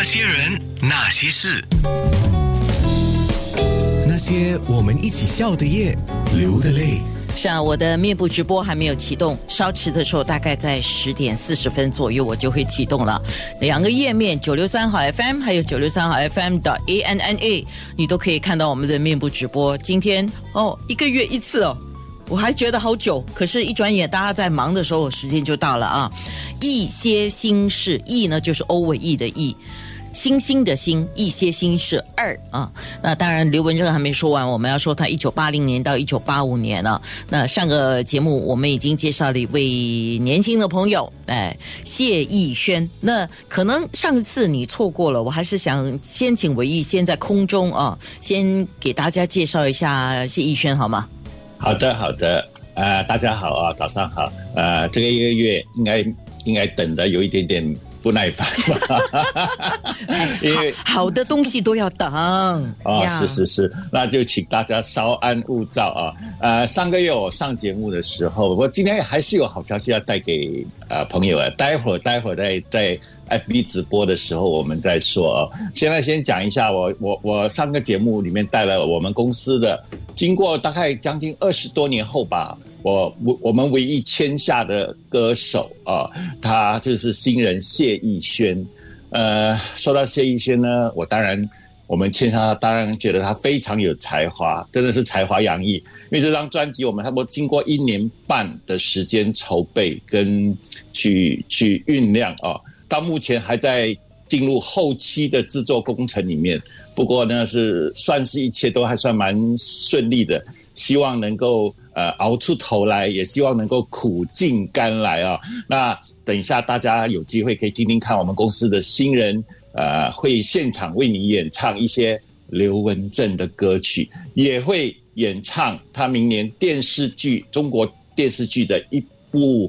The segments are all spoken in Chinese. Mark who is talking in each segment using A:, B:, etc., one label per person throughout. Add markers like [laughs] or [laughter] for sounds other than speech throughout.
A: 那些人，那些事，
B: 那些我们一起笑的夜，流的泪。
C: 是啊，我的面部直播还没有启动，稍迟的时候大概在十点四十分左右我就会启动了。两个页面九六三号 FM 还有九六三号 FM 的 A N N A，你都可以看到我们的面部直播。今天哦，一个月一次哦。我还觉得好久，可是，一转眼大家在忙的时候，时间就到了啊！一些心事，意呢就是欧伟意的意，星星的星，一些星是二啊。那当然，刘文正还没说完，我们要说他一九八零年到一九八五年了。那上个节目我们已经介绍了一位年轻的朋友，哎，谢逸轩。那可能上次你错过了，我还是想先请伟毅先在空中啊，先给大家介绍一下谢逸轩，好吗？
D: 好的，好的，呃，大家好啊，早上好，呃，这个一个月应该应该等的有一点点不耐烦。吧，[laughs]
C: 因为好的东西都要等。
D: 啊，是是是，那就请大家稍安勿躁啊，呃，上个月我上节目的时候，我今天还是有好消息要带给呃朋友啊，待会儿待会儿在在。FB 直播的时候，我们再说啊。现在先讲一下，我我我上个节目里面带了我们公司的，经过大概将近二十多年后吧，我我我们唯一签下的歌手啊，他就是新人谢逸轩。呃，说到谢逸轩呢，我当然我们签下，当然觉得他非常有才华，真的是才华洋溢。因为这张专辑，我们差不多经过一年半的时间筹备跟去去酝酿啊。到目前还在进入后期的制作工程里面，不过呢是算是一切都还算蛮顺利的，希望能够呃熬出头来，也希望能够苦尽甘来啊。那等一下大家有机会可以听听看我们公司的新人呃会现场为你演唱一些刘文正的歌曲，也会演唱他明年电视剧中国电视剧的一部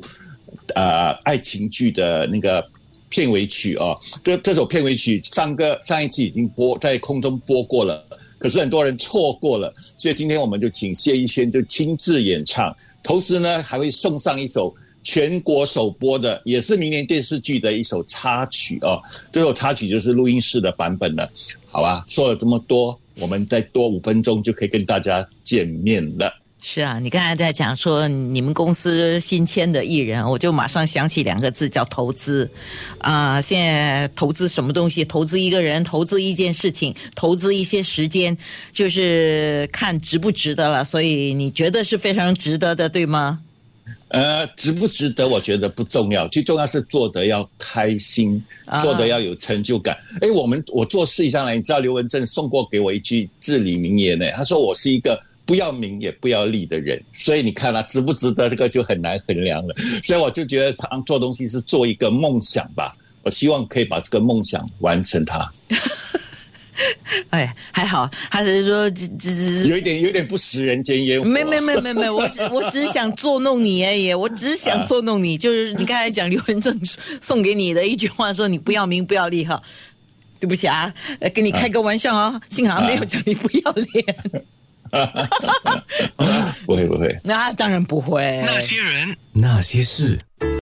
D: 呃爱情剧的那个。片尾曲哦，这这首片尾曲上个上一次已经播在空中播过了，可是很多人错过了，所以今天我们就请谢逸轩就亲自演唱，同时呢还会送上一首全国首播的，也是明年电视剧的一首插曲哦，这首插曲就是录音室的版本了，好吧？说了这么多，我们再多五分钟就可以跟大家见面了。
C: 是啊，你刚才在讲说你们公司新签的艺人，我就马上想起两个字叫投资，啊，现在投资什么东西？投资一个人，投资一件事情，投资一些时间，就是看值不值得了。所以你觉得是非常值得的，对吗？
D: 呃，值不值得？我觉得不重要，最重要是做得要开心，做得要有成就感。哎，我们我做事上来，你知道刘文正送过给我一句至理名言呢，他说我是一个。不要名也不要利的人，所以你看了值不值得这个就很难衡量了。所以我就觉得常做东西是做一个梦想吧，我希望可以把这个梦想完成它。[laughs]
C: 哎，还好，他只是说只只
D: 有一点有点不食人间烟火。
C: 没没没没没，我只 [laughs] 我只想捉弄你而已，我只想捉弄你。就是你刚才讲刘文正送给你的一句话，说你不要名不要利哈。对不起啊，跟你开个玩笑啊，幸好没有讲你不要脸。[laughs]
D: 不会不会，
C: 那当然不会。
A: 那些人，
B: 那些事。